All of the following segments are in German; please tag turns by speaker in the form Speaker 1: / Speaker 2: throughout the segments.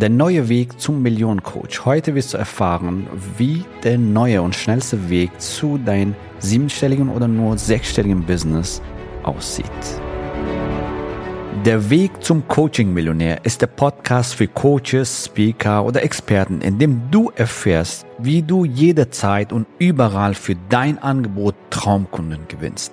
Speaker 1: Der neue Weg zum Millionencoach. Heute wirst du erfahren, wie der neue und schnellste Weg zu deinem siebenstelligen oder nur sechsstelligen Business aussieht. Der Weg zum Coaching-Millionär ist der Podcast für Coaches, Speaker oder Experten, in dem du erfährst, wie du jederzeit und überall für dein Angebot Traumkunden gewinnst.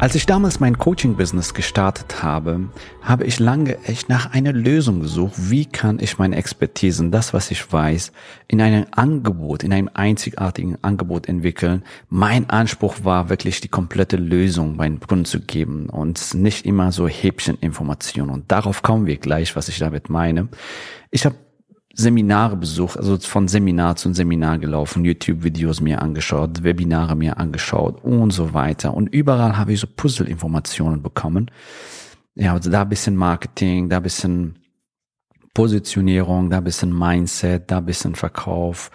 Speaker 1: Als ich damals mein Coaching-Business gestartet habe, habe ich lange echt nach einer Lösung gesucht. Wie kann ich meine Expertisen, das, was ich weiß, in einem Angebot, in einem einzigartigen Angebot entwickeln? Mein Anspruch war wirklich die komplette Lösung meinen Kunden zu geben und nicht immer so Häppcheninformationen. Und darauf kommen wir gleich, was ich damit meine. Ich habe Seminare besucht, also von Seminar zu Seminar gelaufen, YouTube-Videos mir angeschaut, Webinare mir angeschaut und so weiter. Und überall habe ich so Puzzle-Informationen bekommen. Ja, also da bisschen Marketing, da bisschen Positionierung, da bisschen Mindset, da bisschen Verkauf,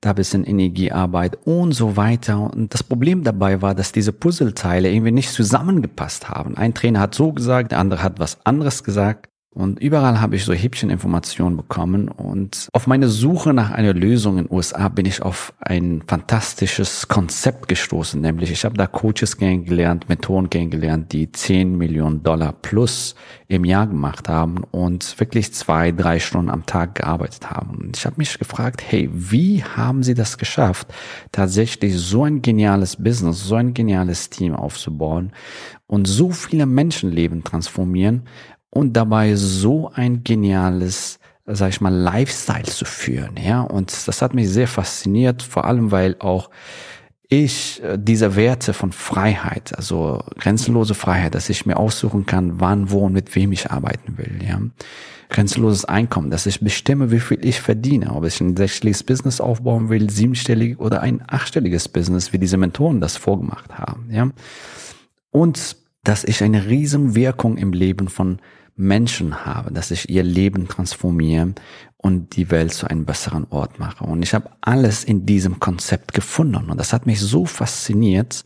Speaker 1: da bisschen Energiearbeit und so weiter. Und das Problem dabei war, dass diese Puzzleteile irgendwie nicht zusammengepasst haben. Ein Trainer hat so gesagt, der andere hat was anderes gesagt. Und überall habe ich so Häppcheninformationen bekommen. Und auf meine Suche nach einer Lösung in den USA bin ich auf ein fantastisches Konzept gestoßen. Nämlich ich habe da Coaches kennengelernt, Methoden kennengelernt, die 10 Millionen Dollar plus im Jahr gemacht haben und wirklich zwei, drei Stunden am Tag gearbeitet haben. Und ich habe mich gefragt, hey, wie haben sie das geschafft, tatsächlich so ein geniales Business, so ein geniales Team aufzubauen und so viele Menschenleben transformieren und dabei so ein geniales, sag ich mal, Lifestyle zu führen, ja. Und das hat mich sehr fasziniert, vor allem weil auch ich äh, diese Werte von Freiheit, also grenzenlose Freiheit, dass ich mir aussuchen kann, wann, wo und mit wem ich arbeiten will, ja. Grenzenloses Einkommen, dass ich bestimme, wie viel ich verdiene, ob ich ein sechsstelliges Business aufbauen will, siebenstellig oder ein achtstelliges Business, wie diese Mentoren das vorgemacht haben, ja. Und dass ich eine riesen Wirkung im Leben von Menschen habe, dass ich ihr Leben transformiere und die Welt zu einem besseren Ort mache. Und ich habe alles in diesem Konzept gefunden. Und das hat mich so fasziniert,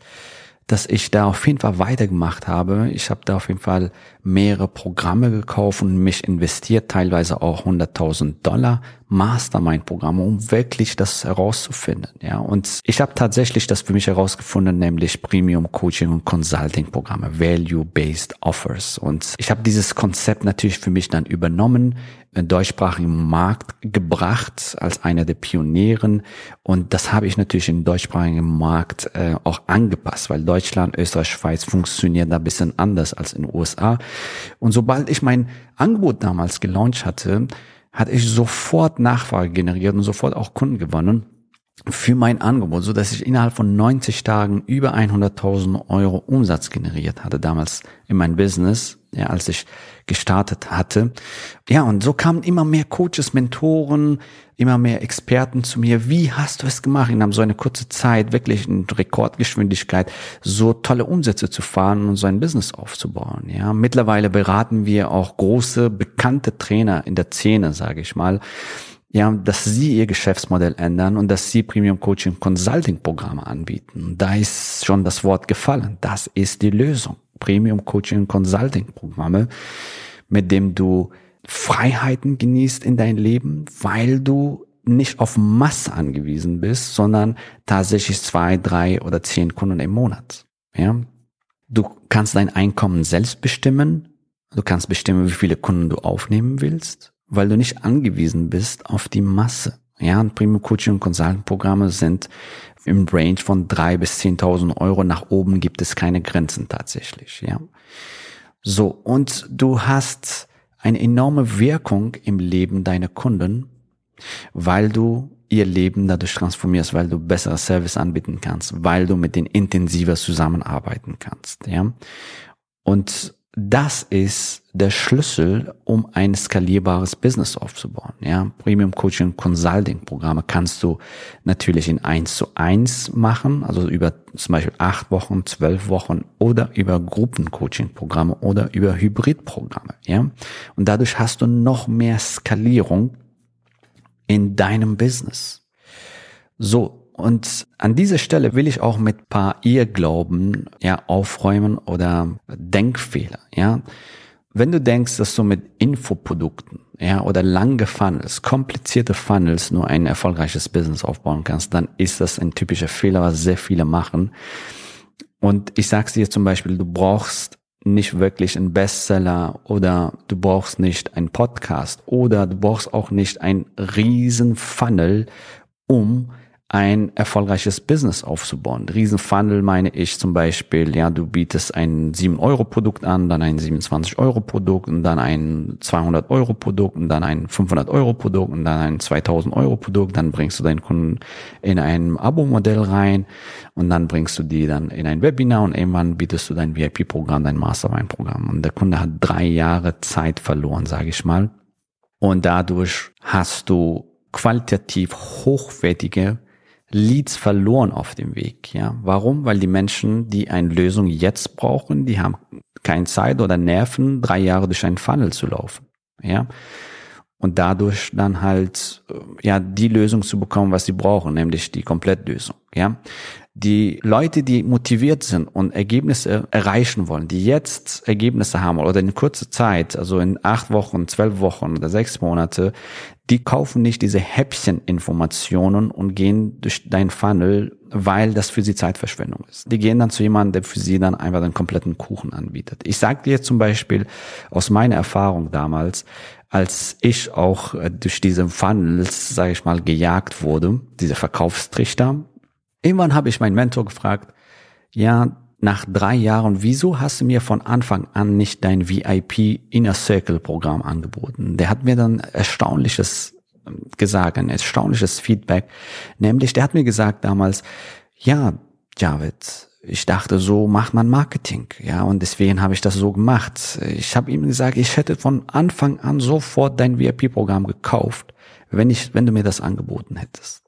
Speaker 1: dass ich da auf jeden Fall weitergemacht habe. Ich habe da auf jeden Fall mehrere Programme gekauft und mich investiert, teilweise auch 100.000 Dollar Mastermind-Programme, um wirklich das herauszufinden. Ja, und ich habe tatsächlich das für mich herausgefunden, nämlich Premium Coaching und Consulting Programme, Value-Based Offers. Und ich habe dieses Konzept natürlich für mich dann übernommen, deutschsprachigen Markt gebracht als einer der Pionieren. Und das habe ich natürlich im deutschsprachigen Markt äh, auch angepasst, weil Deutschland, Österreich, Schweiz funktionieren da ein bisschen anders als in den USA. Und sobald ich mein Angebot damals gelauncht hatte, hatte ich sofort Nachfrage generiert und sofort auch Kunden gewonnen für mein Angebot, so dass ich innerhalb von 90 Tagen über 100.000 Euro Umsatz generiert hatte damals in mein Business, ja, als ich gestartet hatte. Ja, und so kamen immer mehr Coaches, Mentoren, immer mehr Experten zu mir. Wie hast du es gemacht, in so eine kurze Zeit wirklich in Rekordgeschwindigkeit so tolle Umsätze zu fahren und so ein Business aufzubauen? Ja, mittlerweile beraten wir auch große, bekannte Trainer in der Szene, sage ich mal ja, dass sie ihr Geschäftsmodell ändern und dass sie Premium Coaching Consulting Programme anbieten. Da ist schon das Wort gefallen. Das ist die Lösung. Premium Coaching Consulting Programme, mit dem du Freiheiten genießt in dein Leben, weil du nicht auf Masse angewiesen bist, sondern tatsächlich zwei, drei oder zehn Kunden im Monat. Ja, du kannst dein Einkommen selbst bestimmen. Du kannst bestimmen, wie viele Kunden du aufnehmen willst weil du nicht angewiesen bist auf die Masse. Ja, und Premium Coaching und Consulting Programme sind im Range von drei bis zehntausend Euro. Nach oben gibt es keine Grenzen tatsächlich, ja. So. Und du hast eine enorme Wirkung im Leben deiner Kunden, weil du ihr Leben dadurch transformierst, weil du bessere Service anbieten kannst, weil du mit denen intensiver zusammenarbeiten kannst, ja. Und das ist der Schlüssel, um ein skalierbares Business aufzubauen. Ja, Premium Coaching Consulting Programme kannst du natürlich in eins zu eins machen, also über zum Beispiel acht Wochen, zwölf Wochen oder über Gruppencoaching Programme oder über Hybridprogramme. Ja, und dadurch hast du noch mehr Skalierung in deinem Business. So, und an dieser Stelle will ich auch mit paar Irrglauben ja aufräumen oder Denkfehler, ja. Wenn du denkst, dass du mit Infoprodukten, ja, oder lange Funnels, komplizierte Funnels nur ein erfolgreiches Business aufbauen kannst, dann ist das ein typischer Fehler, was sehr viele machen. Und ich sag's dir zum Beispiel, du brauchst nicht wirklich einen Bestseller oder du brauchst nicht einen Podcast oder du brauchst auch nicht ein riesen Funnel, um ein erfolgreiches Business aufzubauen. Riesenfunnel meine ich zum Beispiel, ja, du bietest ein 7-Euro-Produkt an, dann ein 27-Euro-Produkt und dann ein 200-Euro-Produkt und dann ein 500-Euro-Produkt und dann ein 2000-Euro-Produkt, dann bringst du deinen Kunden in ein Abo-Modell rein und dann bringst du die dann in ein Webinar und irgendwann bietest du dein VIP-Programm, dein Mastermind-Programm und der Kunde hat drei Jahre Zeit verloren, sage ich mal. Und dadurch hast du qualitativ hochwertige Leads verloren auf dem Weg. Ja, warum? Weil die Menschen, die eine Lösung jetzt brauchen, die haben keine Zeit oder Nerven, drei Jahre durch einen Funnel zu laufen. Ja, und dadurch dann halt äh, ja die Lösung zu bekommen, was sie brauchen, nämlich die Komplettlösung. Ja, die Leute, die motiviert sind und Ergebnisse erreichen wollen, die jetzt Ergebnisse haben oder in kurzer Zeit, also in acht Wochen, zwölf Wochen oder sechs Monate, die kaufen nicht diese Häppcheninformationen und gehen durch dein Funnel, weil das für sie Zeitverschwendung ist. Die gehen dann zu jemandem, der für sie dann einfach den kompletten Kuchen anbietet. Ich sage dir zum Beispiel aus meiner Erfahrung damals, als ich auch äh, durch diese Funnels, sage ich mal, gejagt wurde, diese Verkaufstrichter, Irgendwann habe ich meinen Mentor gefragt, ja, nach drei Jahren, wieso hast du mir von Anfang an nicht dein VIP Inner Circle Programm angeboten? Der hat mir dann erstaunliches ähm, gesagt, ein erstaunliches Feedback, nämlich der hat mir gesagt damals, ja, Javid, ich dachte, so macht man Marketing, ja, und deswegen habe ich das so gemacht. Ich habe ihm gesagt, ich hätte von Anfang an sofort dein VIP-Programm gekauft, wenn ich, wenn du mir das angeboten hättest.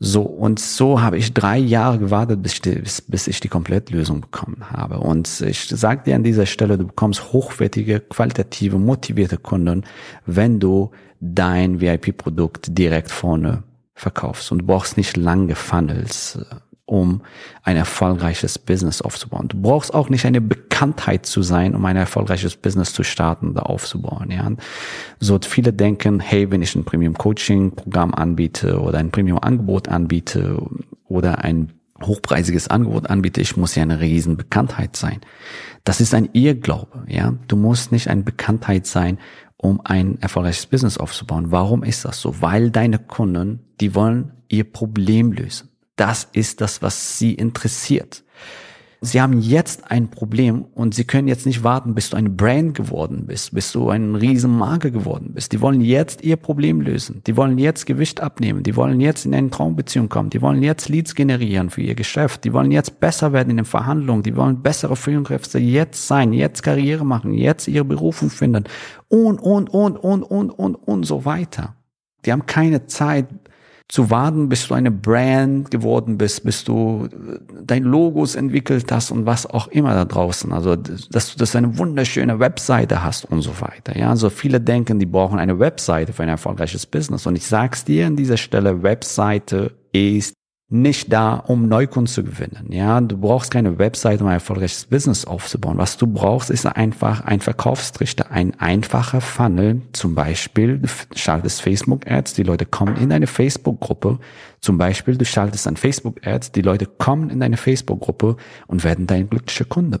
Speaker 1: So, und so habe ich drei Jahre gewartet, bis ich, die, bis, bis ich die Komplettlösung bekommen habe. Und ich sage dir an dieser Stelle, du bekommst hochwertige, qualitative, motivierte Kunden, wenn du dein VIP-Produkt direkt vorne verkaufst. Und du brauchst nicht lange Funnels um ein erfolgreiches Business aufzubauen. Du brauchst auch nicht eine Bekanntheit zu sein, um ein erfolgreiches Business zu starten oder aufzubauen. Ja. So viele denken, hey, wenn ich ein Premium Coaching Programm anbiete oder ein Premium Angebot anbiete oder ein hochpreisiges Angebot anbiete, ich muss ja eine riesen Bekanntheit sein. Das ist ein Irrglaube, ja. Du musst nicht eine Bekanntheit sein, um ein erfolgreiches Business aufzubauen. Warum ist das so? Weil deine Kunden, die wollen ihr Problem lösen. Das ist das, was sie interessiert. Sie haben jetzt ein Problem und sie können jetzt nicht warten, bis du ein Brand geworden bist, bis du eine Riesenmarke geworden bist. Die wollen jetzt ihr Problem lösen. Die wollen jetzt Gewicht abnehmen. Die wollen jetzt in eine Traumbeziehung kommen. Die wollen jetzt Leads generieren für ihr Geschäft. Die wollen jetzt besser werden in den Verhandlungen. Die wollen bessere Führungskräfte jetzt sein, jetzt Karriere machen, jetzt ihre Berufung finden und, und, und, und, und, und, und so weiter. Die haben keine Zeit, zu warten, bis du eine Brand geworden bist, bis du dein Logos entwickelt hast und was auch immer da draußen. Also, dass du das eine wunderschöne Webseite hast und so weiter. Ja, also viele denken, die brauchen eine Webseite für ein erfolgreiches Business. Und ich sag's dir an dieser Stelle, Webseite ist nicht da, um Neukunden zu gewinnen. Ja, du brauchst keine Website, um ein erfolgreiches Business aufzubauen. Was du brauchst, ist einfach ein Verkaufstrichter, ein einfacher Funnel. Zum Beispiel, du schaltest Facebook-Ads, die Leute kommen in deine Facebook-Gruppe. Zum Beispiel, du schaltest an Facebook-Ads, die Leute kommen in deine Facebook-Gruppe und werden dein glücklicher Kunde.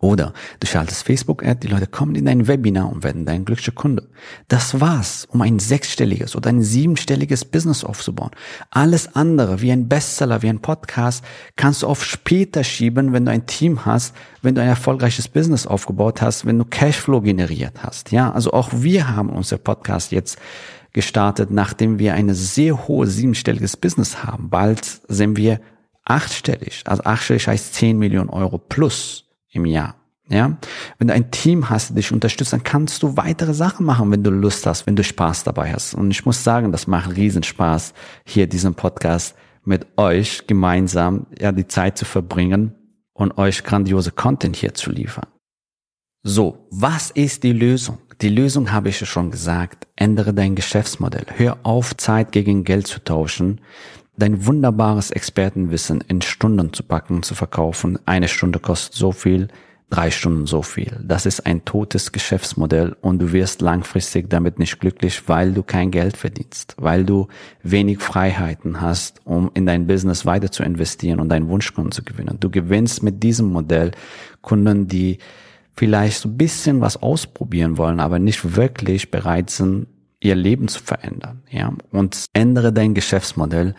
Speaker 1: Oder du schaltest Facebook-Ad, die Leute kommen in dein Webinar und werden dein glücklicher Kunde. Das war's, um ein sechsstelliges oder ein siebenstelliges Business aufzubauen. Alles andere, wie ein Bestseller, wie ein Podcast, kannst du auf später schieben, wenn du ein Team hast, wenn du ein erfolgreiches Business aufgebaut hast, wenn du Cashflow generiert hast. Ja, also auch wir haben unser Podcast jetzt gestartet, nachdem wir eine sehr hohe siebenstelliges Business haben. Bald sind wir achtstellig. Also achtstellig heißt 10 Millionen Euro plus im Jahr. Ja, wenn du ein Team hast, dich unterstützt, dann kannst du weitere Sachen machen, wenn du Lust hast, wenn du Spaß dabei hast. Und ich muss sagen, das macht riesen Spaß, hier diesen Podcast mit euch gemeinsam ja die Zeit zu verbringen und euch grandiose Content hier zu liefern. So, was ist die Lösung? Die Lösung habe ich schon gesagt. Ändere dein Geschäftsmodell. Hör auf, Zeit gegen Geld zu tauschen. Dein wunderbares Expertenwissen in Stunden zu packen, zu verkaufen. Eine Stunde kostet so viel, drei Stunden so viel. Das ist ein totes Geschäftsmodell und du wirst langfristig damit nicht glücklich, weil du kein Geld verdienst, weil du wenig Freiheiten hast, um in dein Business weiter zu investieren und deinen Wunschkunden zu gewinnen. Du gewinnst mit diesem Modell Kunden, die vielleicht so ein bisschen was ausprobieren wollen, aber nicht wirklich bereit sind, ihr Leben zu verändern, ja. Und ändere dein Geschäftsmodell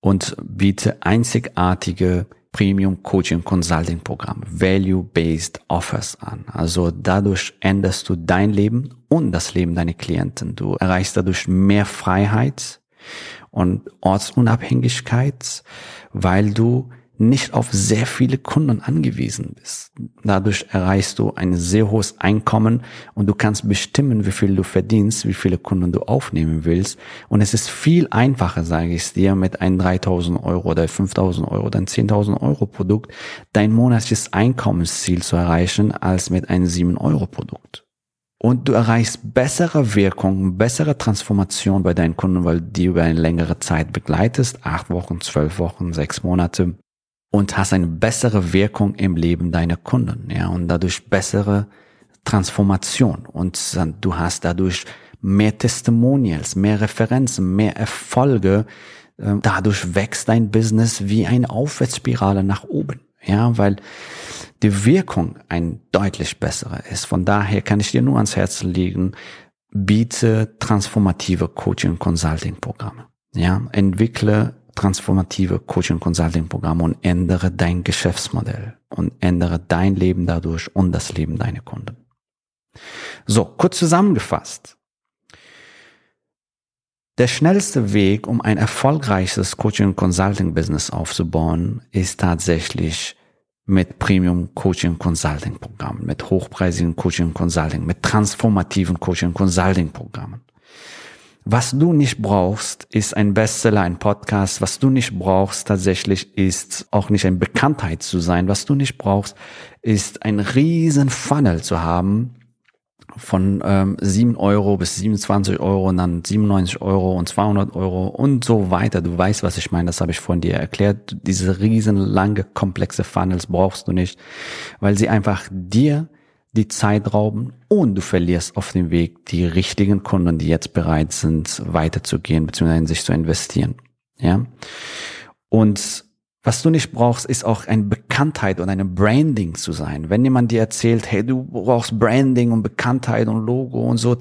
Speaker 1: und biete einzigartige Premium Coaching Consulting Programm, Value-Based Offers an. Also dadurch änderst du dein Leben und das Leben deiner Klienten. Du erreichst dadurch mehr Freiheit und Ortsunabhängigkeit, weil du nicht auf sehr viele Kunden angewiesen bist. Dadurch erreichst du ein sehr hohes Einkommen und du kannst bestimmen, wie viel du verdienst, wie viele Kunden du aufnehmen willst. Und es ist viel einfacher, sage ich dir, mit einem 3000 Euro oder 5000 Euro oder 10.000 Euro Produkt dein monatliches Einkommensziel zu erreichen, als mit einem 7 Euro Produkt. Und du erreichst bessere Wirkung, bessere Transformation bei deinen Kunden, weil die über eine längere Zeit begleitest, acht Wochen, zwölf Wochen, sechs Monate und hast eine bessere Wirkung im Leben deiner Kunden, ja, und dadurch bessere Transformation und du hast dadurch mehr Testimonials, mehr Referenzen, mehr Erfolge. Ähm, dadurch wächst dein Business wie eine Aufwärtsspirale nach oben, ja, weil die Wirkung ein deutlich bessere ist. Von daher kann ich dir nur ans Herz legen, biete transformative Coaching Consulting Programme. Ja, entwickle transformative Coaching Consulting Programme und ändere dein Geschäftsmodell und ändere dein Leben dadurch und das Leben deiner Kunden. So, kurz zusammengefasst. Der schnellste Weg, um ein erfolgreiches Coaching Consulting Business aufzubauen, ist tatsächlich mit Premium Coaching Consulting Programmen, mit hochpreisigen Coaching Consulting, mit transformativen Coaching Consulting Programmen. Was du nicht brauchst, ist ein Bestseller, ein Podcast. Was du nicht brauchst tatsächlich ist auch nicht ein Bekanntheit zu sein. Was du nicht brauchst, ist ein riesen Funnel zu haben von ähm, 7 Euro bis 27 Euro und dann 97 Euro und 200 Euro und so weiter. Du weißt, was ich meine. Das habe ich vorhin dir erklärt. Diese riesen lange komplexe Funnels brauchst du nicht, weil sie einfach dir die Zeit rauben und du verlierst auf dem Weg die richtigen Kunden, die jetzt bereit sind, weiterzugehen bzw. in sich zu investieren. Ja. Und was du nicht brauchst, ist auch eine Bekanntheit und eine Branding zu sein. Wenn jemand dir erzählt, hey, du brauchst Branding und Bekanntheit und Logo und so,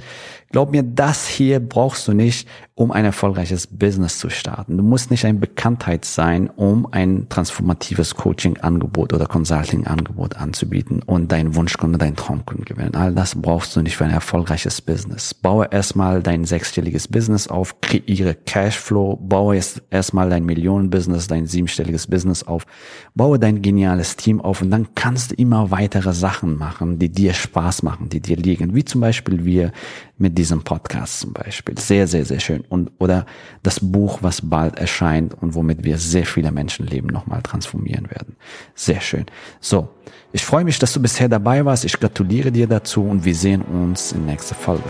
Speaker 1: glaub mir, das hier brauchst du nicht, um ein erfolgreiches Business zu starten. Du musst nicht ein Bekanntheit sein, um ein transformatives Coaching-Angebot oder Consulting-Angebot anzubieten und deinen Wunschkunde, deinen Traumkunden gewinnen. All das brauchst du nicht für ein erfolgreiches Business. Baue erstmal dein sechsstelliges Business auf, kreiere Cashflow, baue erstmal dein Millionen-Business, dein siebenstelliges Business auf, baue dein geniales Team auf und dann kannst du immer weitere Sachen machen, die dir Spaß machen, die dir liegen. Wie zum Beispiel wir mit diesem Podcast zum Beispiel. Sehr, sehr, sehr schön. Und, oder das Buch, was bald erscheint und womit wir sehr viele Menschenleben nochmal transformieren werden. Sehr schön. So. Ich freue mich, dass du bisher dabei warst. Ich gratuliere dir dazu und wir sehen uns in nächster Folge.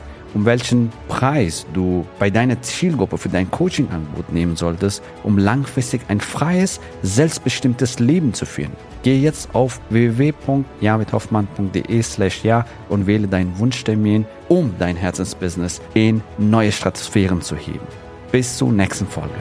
Speaker 1: Um welchen Preis du bei deiner Zielgruppe für dein Coaching-Angebot nehmen solltest, um langfristig ein freies, selbstbestimmtes Leben zu führen. Gehe jetzt auf www.javidhoffmann.de slash ja und wähle deinen Wunschtermin, um dein Herzensbusiness in neue Stratosphären zu heben. Bis zur nächsten Folge.